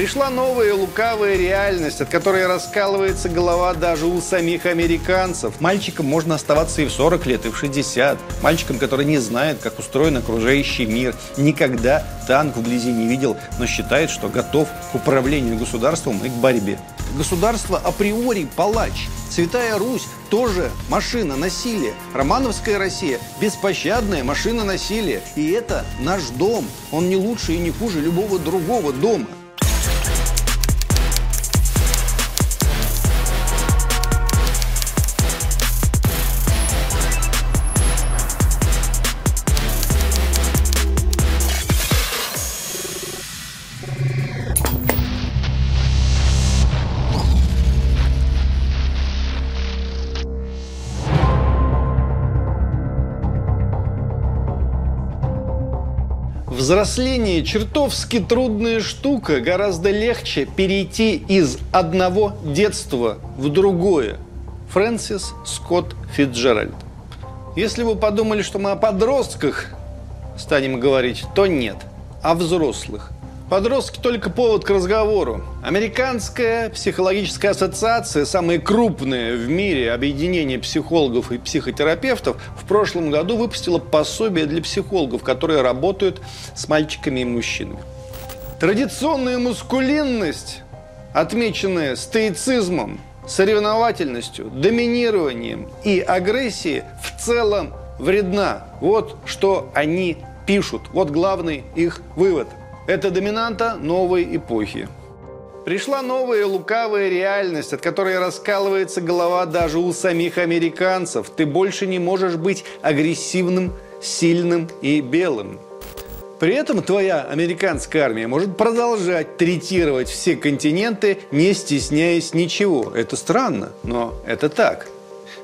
Пришла новая лукавая реальность, от которой раскалывается голова даже у самих американцев. Мальчикам можно оставаться и в 40 лет, и в 60. Мальчикам, который не знает, как устроен окружающий мир, никогда танк вблизи не видел, но считает, что готов к управлению государством и к борьбе. Государство априори палач. Святая Русь тоже машина насилия. Романовская Россия – беспощадная машина насилия. И это наш дом. Он не лучше и не хуже любого другого дома. Взросление чертовски трудная штука. Гораздо легче перейти из одного детства в другое. Фрэнсис Скотт Фитджеральд. Если вы подумали, что мы о подростках станем говорить, то нет, о взрослых. Подростки только повод к разговору. Американская психологическая ассоциация, самое крупное в мире объединение психологов и психотерапевтов, в прошлом году выпустила пособие для психологов, которые работают с мальчиками и мужчинами. Традиционная мускулинность, отмеченная стоицизмом, соревновательностью, доминированием и агрессией, в целом вредна. Вот что они пишут. Вот главный их вывод – это доминанта новой эпохи. Пришла новая лукавая реальность, от которой раскалывается голова даже у самих американцев. Ты больше не можешь быть агрессивным, сильным и белым. При этом твоя американская армия может продолжать третировать все континенты, не стесняясь ничего. Это странно, но это так.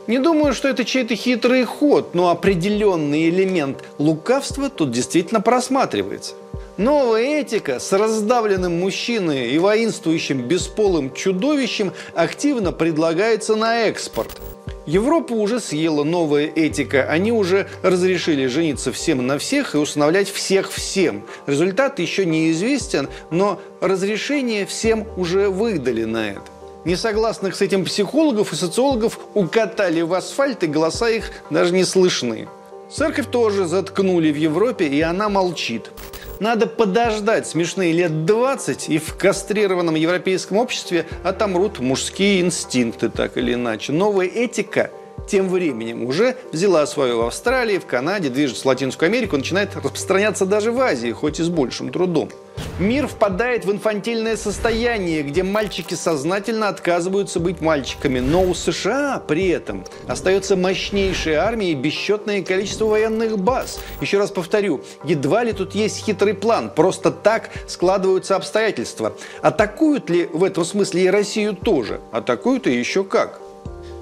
Не думаю, что это чей-то хитрый ход, но определенный элемент лукавства тут действительно просматривается. Новая этика с раздавленным мужчиной и воинствующим бесполым чудовищем активно предлагается на экспорт. Европа уже съела новая этика. Они уже разрешили жениться всем на всех и усыновлять всех всем. Результат еще неизвестен, но разрешение всем уже выдали на это. Несогласных с этим психологов и социологов укатали в асфальт, и голоса их даже не слышны. Церковь тоже заткнули в Европе, и она молчит. Надо подождать смешные лет 20, и в кастрированном европейском обществе отомрут мужские инстинкты, так или иначе. Новая этика тем временем уже взяла свое в Австралии, в Канаде, движется в Латинскую Америку, начинает распространяться даже в Азии, хоть и с большим трудом. Мир впадает в инфантильное состояние, где мальчики сознательно отказываются быть мальчиками. Но у США при этом остается мощнейшая армия и бесчетное количество военных баз. Еще раз повторю, едва ли тут есть хитрый план. Просто так складываются обстоятельства. Атакуют ли в этом смысле и Россию тоже? Атакуют и еще как.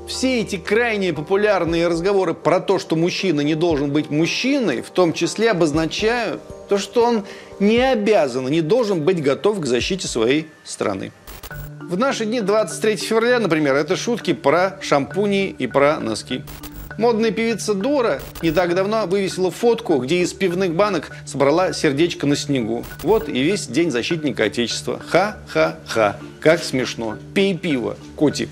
Все эти крайне популярные разговоры про то, что мужчина не должен быть мужчиной, в том числе обозначают то, что он не обязан не должен быть готов к защите своей страны. В наши дни, 23 февраля, например, это шутки про шампуни и про носки. Модная певица Дора не так давно вывесила фотку, где из пивных банок собрала сердечко на снегу. Вот и весь день защитника Отечества. Ха-ха-ха. Как смешно. Пей пиво, котик.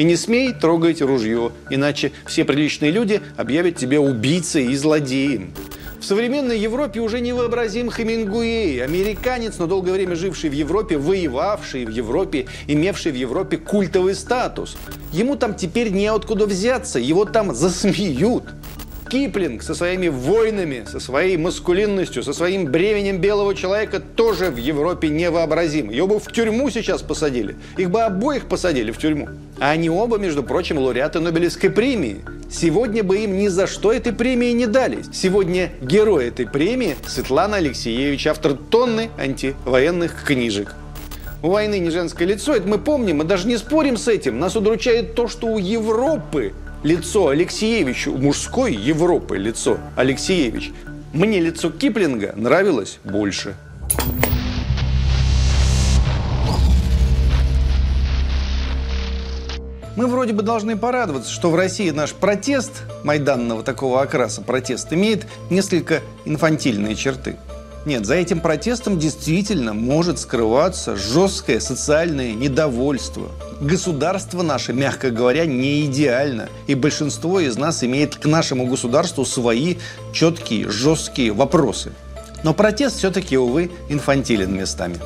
И не смей трогать ружье, иначе все приличные люди объявят тебя убийцей и злодеем. В современной Европе уже невообразим Хемингуэй, американец, но долгое время живший в Европе, воевавший в Европе, имевший в Европе культовый статус. Ему там теперь неоткуда взяться, его там засмеют. Киплинг со своими войнами, со своей маскулинностью, со своим бременем белого человека тоже в Европе невообразим. Его бы в тюрьму сейчас посадили. Их бы обоих посадили в тюрьму. А они оба, между прочим, лауреаты Нобелевской премии. Сегодня бы им ни за что этой премии не дали. Сегодня герой этой премии Светлана Алексеевич, автор тонны антивоенных книжек. У войны не женское лицо, это мы помним, мы даже не спорим с этим. Нас удручает то, что у Европы лицо Алексеевичу, мужской Европы лицо Алексеевич, мне лицо Киплинга нравилось больше. Мы вроде бы должны порадоваться, что в России наш протест майданного такого окраса, протест, имеет несколько инфантильные черты. Нет, за этим протестом действительно может скрываться жесткое социальное недовольство. Государство наше, мягко говоря, не идеально. И большинство из нас имеет к нашему государству свои четкие, жесткие вопросы. Но протест все-таки, увы, инфантилен местами.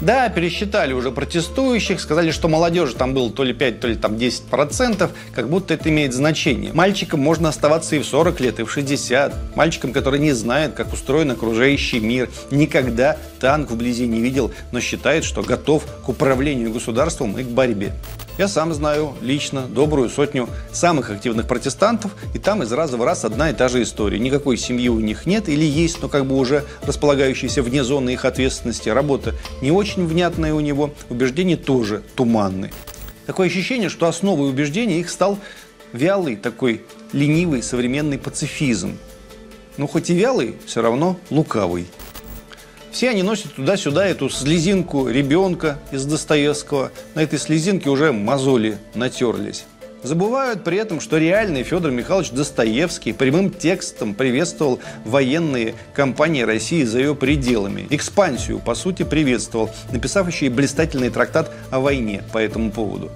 Да, пересчитали уже протестующих, сказали, что молодежи там было то ли 5, то ли там 10 процентов, как будто это имеет значение. Мальчикам можно оставаться и в 40 лет, и в 60. Мальчикам, которые не знают, как устроен окружающий мир, никогда танк вблизи не видел, но считает, что готов к управлению государством и к борьбе. Я сам знаю лично добрую сотню самых активных протестантов, и там из раза в раз одна и та же история. Никакой семьи у них нет или есть, но как бы уже располагающаяся вне зоны их ответственности. Работа не очень внятная у него, убеждения тоже туманные. Такое ощущение, что основой убеждений их стал вялый такой ленивый современный пацифизм. Но хоть и вялый, все равно лукавый. Все они носят туда-сюда эту слезинку ребенка из Достоевского. На этой слезинке уже мозоли натерлись. Забывают при этом, что реальный Федор Михайлович Достоевский прямым текстом приветствовал военные кампании России за ее пределами. Экспансию, по сути, приветствовал, написав еще и блистательный трактат о войне по этому поводу.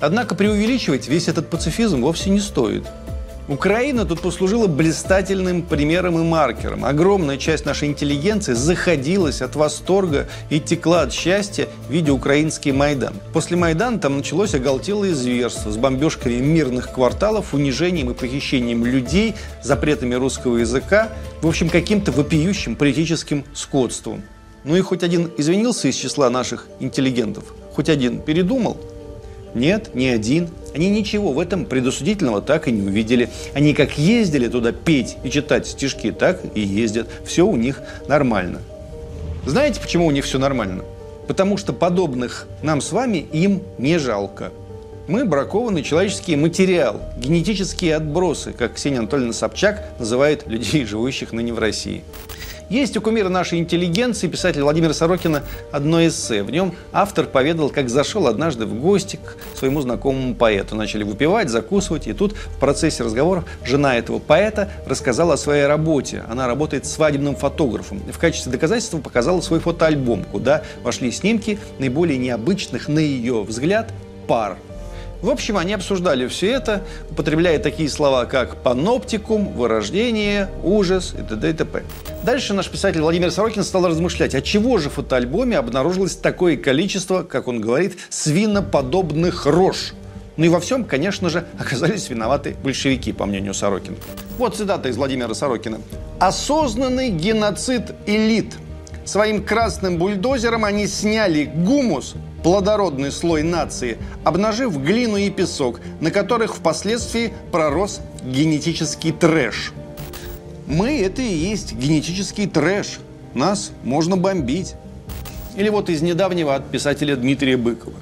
Однако преувеличивать весь этот пацифизм вовсе не стоит – Украина тут послужила блистательным примером и маркером. Огромная часть нашей интеллигенции заходилась от восторга и текла от счастья, видя украинский Майдан. После Майдана там началось оголтелое зверство с бомбежками мирных кварталов, унижением и похищением людей, запретами русского языка, в общем, каким-то вопиющим политическим скотством. Ну и хоть один извинился из числа наших интеллигентов, хоть один передумал – нет, ни один. Они ничего в этом предусудительного так и не увидели. Они как ездили туда петь и читать стишки, так и ездят. Все у них нормально. Знаете, почему у них все нормально? Потому что подобных нам с вами им не жалко. Мы бракованный человеческий материал, генетические отбросы, как Ксения Анатольевна Собчак называет людей, живущих ныне в России. Есть у кумира нашей интеллигенции, писателя Владимира Сорокина, одно эссе. В нем автор поведал, как зашел однажды в гости к своему знакомому поэту. Начали выпивать, закусывать, и тут в процессе разговоров жена этого поэта рассказала о своей работе. Она работает свадебным фотографом. В качестве доказательства показала свой фотоальбом, куда вошли снимки наиболее необычных, на ее взгляд, пар в общем, они обсуждали все это, употребляя такие слова, как паноптикум, вырождение, ужас и т.д. и т.п. Дальше наш писатель Владимир Сорокин стал размышлять, от чего же в фотоальбоме обнаружилось такое количество, как он говорит, свиноподобных рож. Ну и во всем, конечно же, оказались виноваты большевики, по мнению Сорокина. Вот цитата из Владимира Сорокина. «Осознанный геноцид элит. Своим красным бульдозером они сняли гумус плодородный слой нации, обнажив глину и песок, на которых впоследствии пророс генетический трэш. Мы – это и есть генетический трэш. Нас можно бомбить. Или вот из недавнего от писателя Дмитрия Быкова.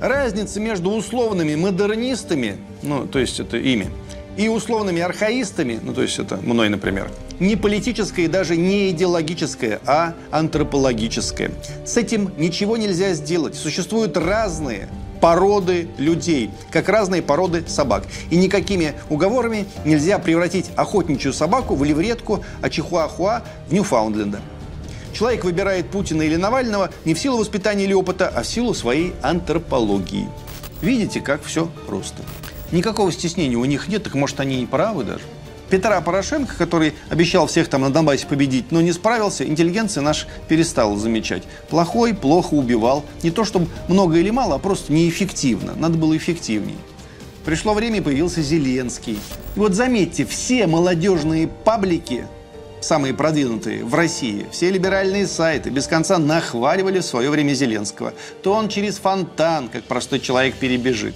Разница между условными модернистами, ну, то есть это ими, и условными архаистами, ну, то есть это мной, например, не политическое и даже не идеологическое, а антропологическое. С этим ничего нельзя сделать. Существуют разные породы людей, как разные породы собак. И никакими уговорами нельзя превратить охотничью собаку в левретку, а чихуахуа в Ньюфаундленда. Человек выбирает Путина или Навального не в силу воспитания или опыта, а в силу своей антропологии. Видите, как все просто. Никакого стеснения у них нет, так может они и правы даже. Петра Порошенко, который обещал всех там на Донбассе победить, но не справился, интеллигенция наш перестала замечать. Плохой, плохо убивал. Не то чтобы много или мало, а просто неэффективно. Надо было эффективнее. Пришло время, и появился Зеленский. И вот заметьте, все молодежные паблики, самые продвинутые в России, все либеральные сайты без конца нахваливали в свое время Зеленского. То он через фонтан, как простой человек, перебежит.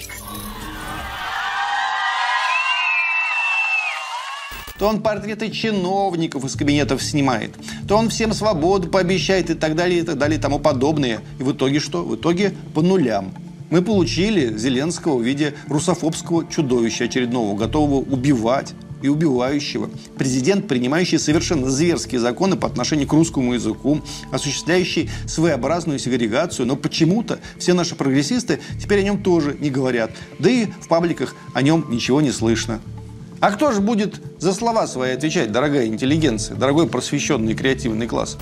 То он портреты чиновников из кабинетов снимает, то он всем свободу пообещает и так далее, и так далее, и тому подобное. И в итоге что? В итоге по нулям. Мы получили Зеленского в виде русофобского чудовища очередного, готового убивать и убивающего. Президент, принимающий совершенно зверские законы по отношению к русскому языку, осуществляющий своеобразную сегрегацию, но почему-то все наши прогрессисты теперь о нем тоже не говорят. Да и в пабликах о нем ничего не слышно. А кто же будет за слова свои отвечать, дорогая интеллигенция, дорогой просвещенный креативный класс?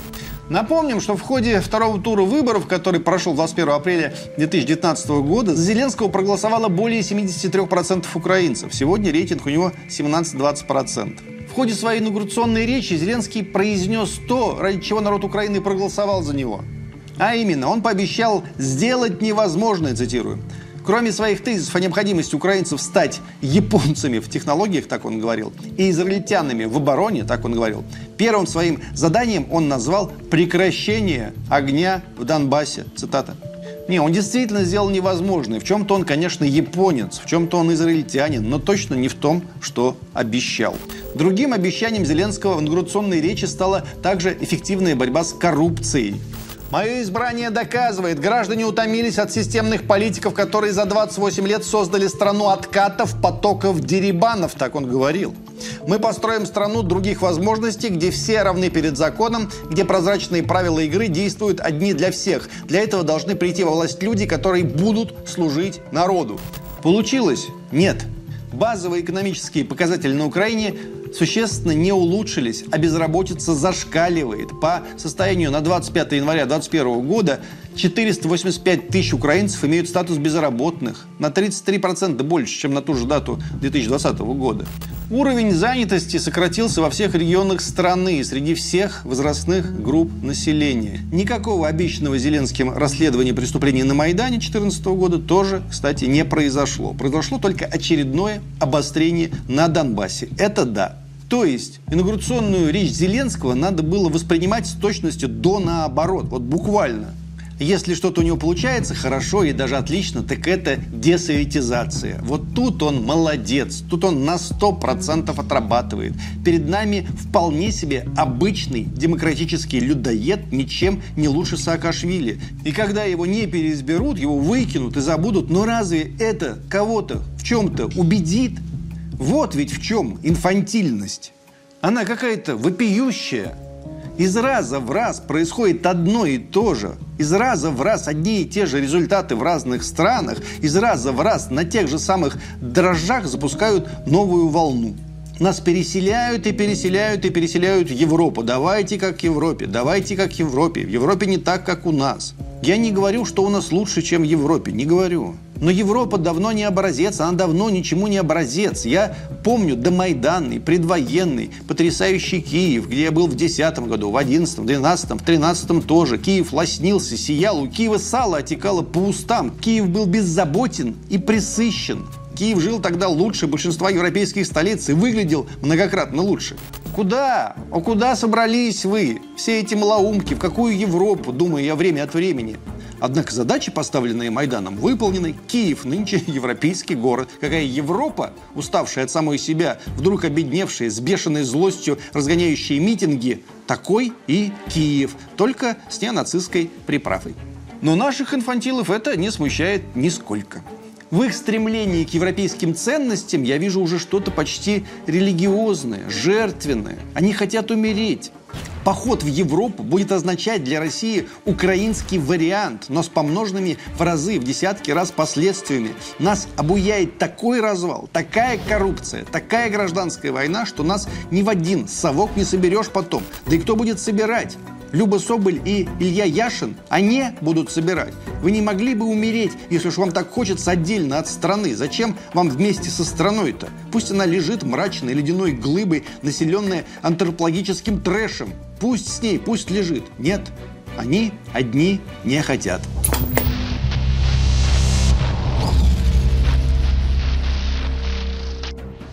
Напомним, что в ходе второго тура выборов, который прошел 21 апреля 2019 года, за Зеленского проголосовало более 73% украинцев. Сегодня рейтинг у него 17-20%. В ходе своей инаугурационной речи Зеленский произнес то, ради чего народ Украины проголосовал за него. А именно, он пообещал сделать невозможное, цитирую, Кроме своих тезисов о необходимости украинцев стать японцами в технологиях, так он говорил, и израильтянами в обороне, так он говорил, первым своим заданием он назвал прекращение огня в Донбассе. Цитата. Не, он действительно сделал невозможное. В чем-то он, конечно, японец, в чем-то он израильтянин, но точно не в том, что обещал. Другим обещанием Зеленского в инаугурационной речи стала также эффективная борьба с коррупцией. Мое избрание доказывает, граждане утомились от системных политиков, которые за 28 лет создали страну откатов, потоков, дерибанов, так он говорил. Мы построим страну других возможностей, где все равны перед законом, где прозрачные правила игры действуют одни для всех. Для этого должны прийти во власть люди, которые будут служить народу. Получилось? Нет. Базовые экономические показатели на Украине существенно не улучшились, а безработица зашкаливает. По состоянию на 25 января 2021 года 485 тысяч украинцев имеют статус безработных, на 33% больше, чем на ту же дату 2020 года. Уровень занятости сократился во всех регионах страны среди всех возрастных групп населения. Никакого обещанного Зеленским расследования преступлений на Майдане 2014 года тоже, кстати, не произошло. Произошло только очередное обострение на Донбассе. Это да. То есть инаугурационную речь Зеленского надо было воспринимать с точностью до наоборот, вот буквально. Если что-то у него получается хорошо и даже отлично, так это десоветизация. Вот тут он молодец, тут он на 100% отрабатывает. Перед нами вполне себе обычный демократический людоед, ничем не лучше Саакашвили. И когда его не переизберут, его выкинут и забудут, но разве это кого-то в чем-то убедит? Вот ведь в чем инфантильность. Она какая-то вопиющая. Из раза в раз происходит одно и то же. Из раза в раз одни и те же результаты в разных странах. Из раза в раз на тех же самых дрожжах запускают новую волну. Нас переселяют и переселяют и переселяют в Европу. Давайте как в Европе, давайте как в Европе. В Европе не так, как у нас. Я не говорю, что у нас лучше, чем в Европе, не говорю. Но Европа давно не образец, она давно ничему не образец. Я помню домайданный, предвоенный, потрясающий Киев, где я был в 10 году, в 11, в 12, в 13 тоже. Киев лоснился, сиял, у Киева сало отекало по устам. Киев был беззаботен и присыщен. Киев жил тогда лучше большинства европейских столиц и выглядел многократно лучше. Куда? А куда собрались вы? Все эти малоумки, в какую Европу, думаю я время от времени. Однако задачи, поставленные Майданом, выполнены. Киев нынче европейский город. Какая Европа, уставшая от самой себя, вдруг обедневшая, с бешеной злостью, разгоняющая митинги, такой и Киев, только с неонацистской приправой. Но наших инфантилов это не смущает нисколько в их стремлении к европейским ценностям я вижу уже что-то почти религиозное, жертвенное. Они хотят умереть. Поход в Европу будет означать для России украинский вариант, но с помноженными в разы, в десятки раз последствиями. Нас обуяет такой развал, такая коррупция, такая гражданская война, что нас ни в один совок не соберешь потом. Да и кто будет собирать? Люба Соболь и Илья Яшин, они будут собирать. Вы не могли бы умереть, если уж вам так хочется отдельно от страны. Зачем вам вместе со страной-то? Пусть она лежит мрачной ледяной глыбой, населенная антропологическим трэшем. Пусть с ней, пусть лежит. Нет, они одни не хотят.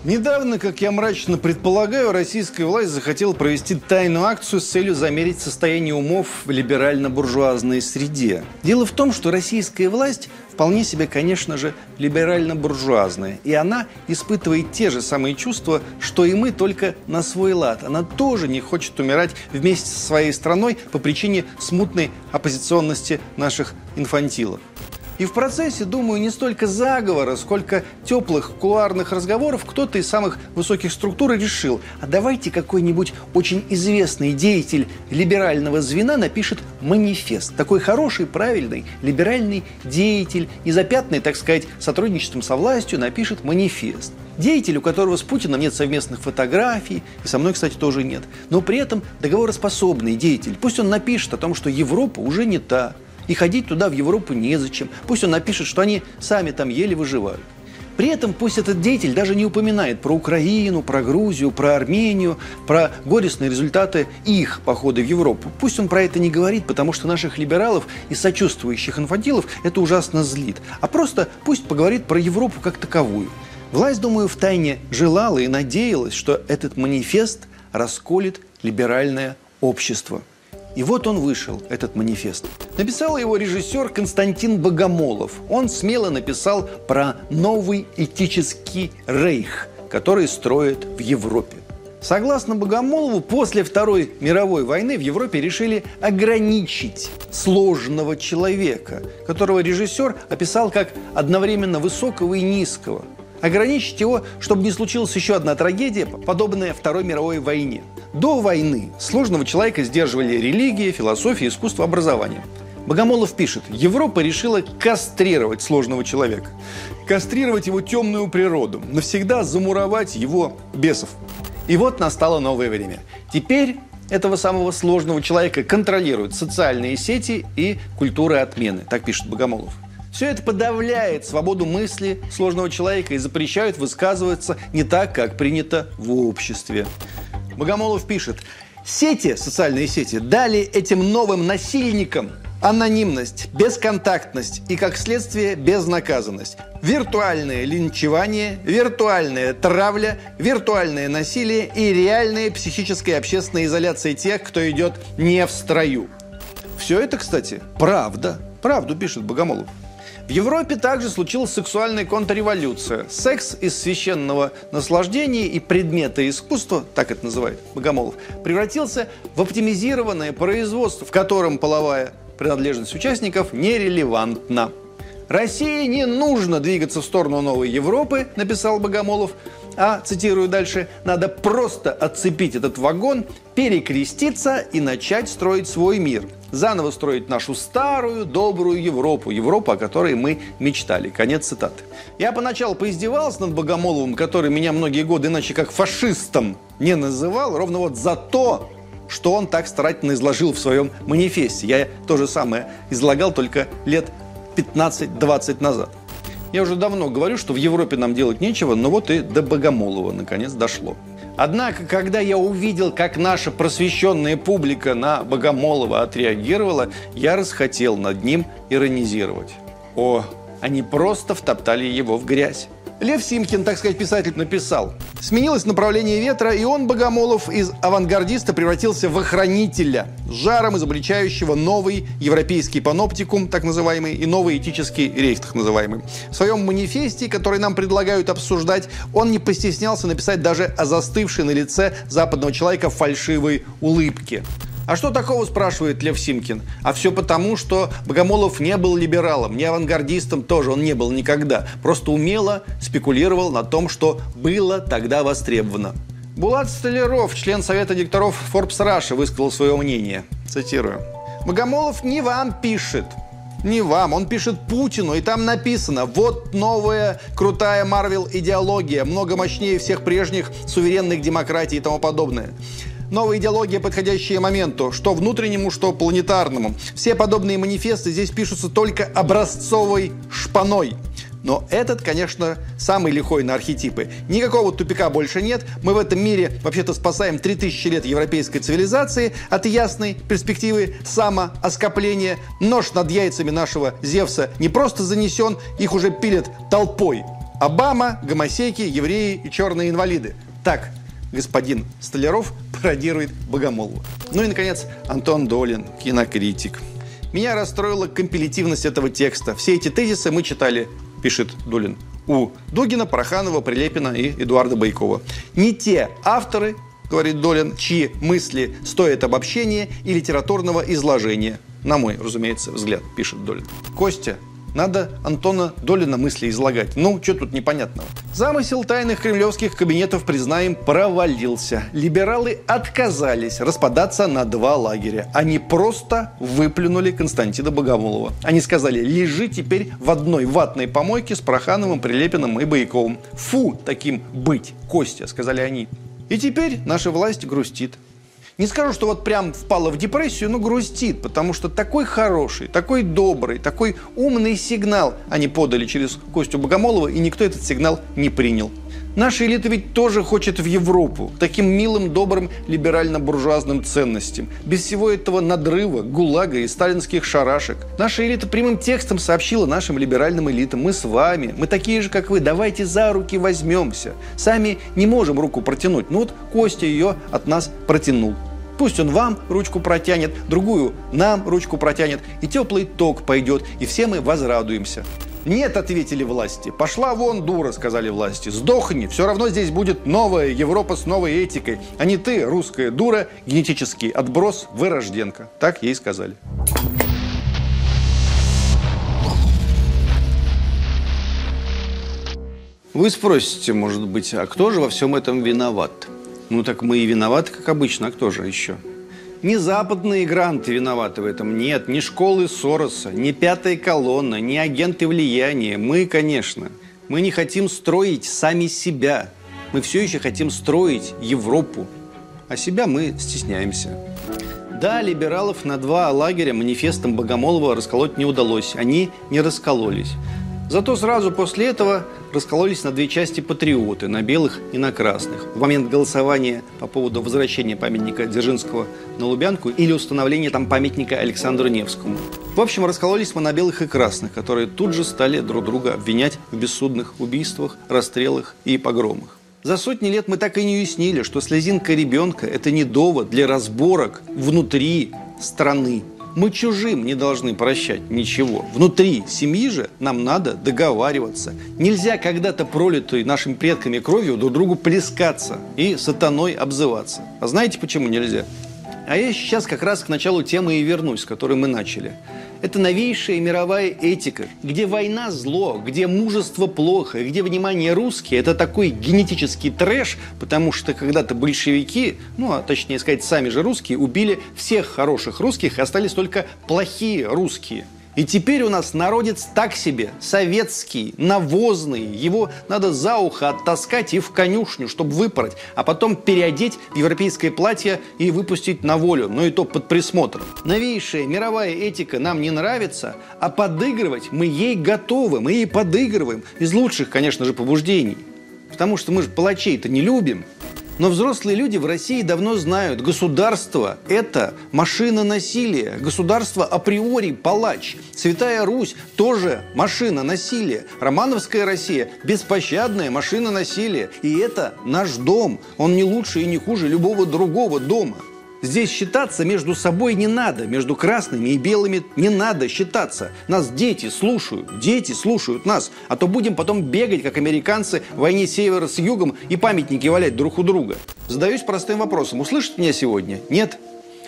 Недавно, как я мрачно предполагаю, российская власть захотела провести тайную акцию с целью замерить состояние умов в либерально-буржуазной среде. Дело в том, что российская власть вполне себе, конечно же, либерально-буржуазная. И она испытывает те же самые чувства, что и мы, только на свой лад. Она тоже не хочет умирать вместе со своей страной по причине смутной оппозиционности наших инфантилов. И в процессе, думаю, не столько заговора, сколько теплых кулуарных разговоров кто-то из самых высоких структур решил, а давайте какой-нибудь очень известный деятель либерального звена напишет манифест. Такой хороший, правильный, либеральный деятель, незапятный, так сказать, сотрудничеством со властью напишет манифест. Деятель, у которого с Путиным нет совместных фотографий, и со мной, кстати, тоже нет, но при этом договороспособный деятель. Пусть он напишет о том, что Европа уже не та, и ходить туда, в Европу, незачем. Пусть он напишет, что они сами там еле выживают. При этом пусть этот деятель даже не упоминает про Украину, про Грузию, про Армению, про горестные результаты их похода в Европу. Пусть он про это не говорит, потому что наших либералов и сочувствующих инфантилов это ужасно злит. А просто пусть поговорит про Европу как таковую. Власть, думаю, в тайне желала и надеялась, что этот манифест расколет либеральное общество. И вот он вышел, этот манифест. Написал его режиссер Константин Богомолов. Он смело написал про новый этический рейх, который строят в Европе. Согласно Богомолову, после Второй мировой войны в Европе решили ограничить сложного человека, которого режиссер описал как одновременно высокого и низкого. Ограничить его, чтобы не случилась еще одна трагедия, подобная Второй мировой войне. До войны сложного человека сдерживали религия, философия, искусство, образование. Богомолов пишет, Европа решила кастрировать сложного человека. Кастрировать его темную природу, навсегда замуровать его бесов. И вот настало новое время. Теперь этого самого сложного человека контролируют социальные сети и культура отмены, так пишет Богомолов. Все это подавляет свободу мысли сложного человека и запрещают высказываться не так, как принято в обществе. Богомолов пишет, сети, социальные сети, дали этим новым насильникам анонимность, бесконтактность и, как следствие, безнаказанность. Виртуальное линчевание, виртуальная травля, виртуальное насилие и реальная психическая общественная изоляция тех, кто идет не в строю. Все это, кстати, правда. Правду пишет Богомолов. В Европе также случилась сексуальная контрреволюция. Секс из священного наслаждения и предмета искусства, так это называет Богомолов, превратился в оптимизированное производство, в котором половая принадлежность участников нерелевантна. России не нужно двигаться в сторону новой Европы, написал Богомолов, а, цитирую дальше, надо просто отцепить этот вагон, перекреститься и начать строить свой мир – заново строить нашу старую, добрую Европу, Европу, о которой мы мечтали. Конец цитаты. Я поначалу поиздевался над Богомоловым, который меня многие годы иначе как фашистом не называл, ровно вот за то, что он так старательно изложил в своем манифесте. Я то же самое излагал только лет 15-20 назад. Я уже давно говорю, что в Европе нам делать нечего, но вот и до Богомолова наконец дошло. Однако, когда я увидел, как наша просвещенная публика на Богомолова отреагировала, я расхотел над ним иронизировать. О, они просто втоптали его в грязь. Лев Симкин, так сказать, писатель, написал. Сменилось направление ветра, и он, Богомолов, из авангардиста превратился в охранителя, жаром изобличающего новый европейский паноптикум, так называемый, и новый этический рейх, так называемый. В своем манифесте, который нам предлагают обсуждать, он не постеснялся написать даже о застывшей на лице западного человека фальшивой улыбке. А что такого, спрашивает Лев Симкин? А все потому, что Богомолов не был либералом, не авангардистом тоже он не был никогда. Просто умело спекулировал на том, что было тогда востребовано. Булат Столяров, член Совета директоров Forbes Russia, высказал свое мнение. Цитирую. «Богомолов не вам пишет, не вам, он пишет Путину, и там написано, вот новая крутая Марвел идеология, много мощнее всех прежних суверенных демократий и тому подобное. Новая идеология, подходящая моменту, что внутреннему, что планетарному. Все подобные манифесты здесь пишутся только образцовой шпаной. Но этот, конечно, самый лихой на архетипы. Никакого тупика больше нет. Мы в этом мире вообще-то спасаем 3000 лет европейской цивилизации от ясной перспективы самооскопления. Нож над яйцами нашего Зевса не просто занесен, их уже пилят толпой. Обама, гомосеки, евреи и черные инвалиды. Так, господин Столяров пародирует Богомолова. Ну и, наконец, Антон Долин, кинокритик. Меня расстроила компилятивность этого текста. Все эти тезисы мы читали, пишет Долин, у Дугина, Проханова, Прилепина и Эдуарда Байкова. Не те авторы, говорит Долин, чьи мысли стоят обобщения и литературного изложения. На мой, разумеется, взгляд, пишет Долин. Костя, Надо Антона Долина мысли излагать. Ну, что тут непонятного? Замысел тайных кремлевских кабинетов, признаем, провалился. Либералы отказались распадаться на два лагеря. Они просто выплюнули Константина Богомолова. Они сказали, лежи теперь в одной ватной помойке с Прохановым, Прилепиным и Бояковым. Фу, таким быть, Костя, сказали они. И теперь наша власть грустит. Не скажу, что вот прям впала в депрессию, но грустит, потому что такой хороший, такой добрый, такой умный сигнал они подали через Костю Богомолова, и никто этот сигнал не принял. Наша элита ведь тоже хочет в Европу, таким милым, добрым, либерально-буржуазным ценностям. Без всего этого надрыва, гулага и сталинских шарашек. Наша элита прямым текстом сообщила нашим либеральным элитам, мы с вами, мы такие же, как вы, давайте за руки возьмемся. Сами не можем руку протянуть, ну вот Костя ее от нас протянул. Пусть он вам ручку протянет, другую нам ручку протянет, и теплый ток пойдет, и все мы возрадуемся. Нет, ответили власти. Пошла вон, дура, сказали власти. Сдохни, все равно здесь будет новая Европа с новой этикой, а не ты, русская дура, генетический отброс, вырожденка. Так ей сказали. Вы спросите, может быть, а кто же во всем этом виноват? Ну так мы и виноваты, как обычно, а кто же еще? Не западные гранты виноваты в этом, нет, не школы Сороса, не пятая колонна, не агенты влияния. Мы, конечно, мы не хотим строить сами себя. Мы все еще хотим строить Европу, а себя мы стесняемся. Да, либералов на два лагеря манифестом Богомолова расколоть не удалось. Они не раскололись. Зато сразу после этого раскололись на две части патриоты, на белых и на красных. В момент голосования по поводу возвращения памятника Дзержинского на Лубянку или установления там памятника Александру Невскому. В общем, раскололись мы на белых и красных, которые тут же стали друг друга обвинять в бессудных убийствах, расстрелах и погромах. За сотни лет мы так и не уяснили, что слезинка ребенка – это не довод для разборок внутри страны. Мы чужим не должны прощать ничего. Внутри семьи же нам надо договариваться. Нельзя когда-то пролитой нашими предками кровью друг другу плескаться и сатаной обзываться. А знаете, почему нельзя? А я сейчас как раз к началу темы и вернусь, с которой мы начали. Это новейшая мировая этика, где война зло, где мужество плохо, где внимание русские – это такой генетический трэш, потому что когда-то большевики, ну, а точнее сказать, сами же русские, убили всех хороших русских, и остались только плохие русские – и теперь у нас народец так себе, советский, навозный. Его надо за ухо оттаскать и в конюшню, чтобы выпороть, а потом переодеть в европейское платье и выпустить на волю, но и то под присмотром. Новейшая мировая этика нам не нравится, а подыгрывать мы ей готовы, мы ей подыгрываем. Из лучших, конечно же, побуждений. Потому что мы же палачей-то не любим. Но взрослые люди в России давно знают, государство – это машина насилия. Государство априори палач. Святая Русь – тоже машина насилия. Романовская Россия – беспощадная машина насилия. И это наш дом. Он не лучше и не хуже любого другого дома. Здесь считаться между собой не надо, между красными и белыми не надо считаться. Нас дети слушают, дети слушают нас, а то будем потом бегать, как американцы в войне севера с югом и памятники валять друг у друга. Задаюсь простым вопросом, услышат меня сегодня? Нет?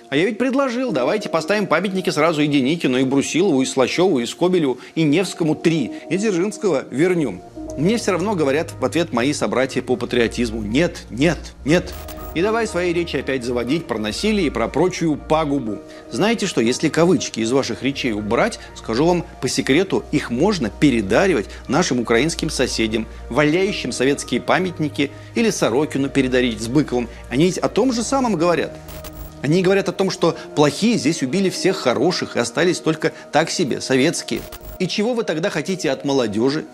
А я ведь предложил, давайте поставим памятники сразу и Деникину, и Брусилову, и Слащеву, и Скобелю, и Невскому три, и Дзержинского вернем. Мне все равно говорят в ответ мои собратья по патриотизму. Нет, нет, нет. И давай свои речи опять заводить про насилие и про прочую пагубу. Знаете что, если кавычки из ваших речей убрать, скажу вам по секрету, их можно передаривать нашим украинским соседям, валяющим советские памятники или Сорокину передарить с Быковым. Они ведь о том же самом говорят. Они говорят о том, что плохие здесь убили всех хороших и остались только так себе, советские. И чего вы тогда хотите от молодежи?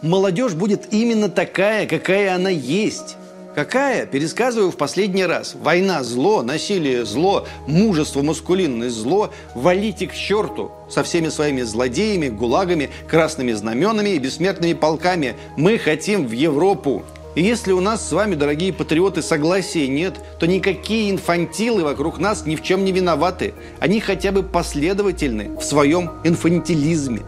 Молодежь будет именно такая, какая она есть. Какая? Пересказываю в последний раз. Война – зло, насилие – зло, мужество – маскулинность – зло. Валите к черту со всеми своими злодеями, гулагами, красными знаменами и бессмертными полками. Мы хотим в Европу. И если у нас с вами, дорогие патриоты, согласия нет, то никакие инфантилы вокруг нас ни в чем не виноваты. Они хотя бы последовательны в своем инфантилизме.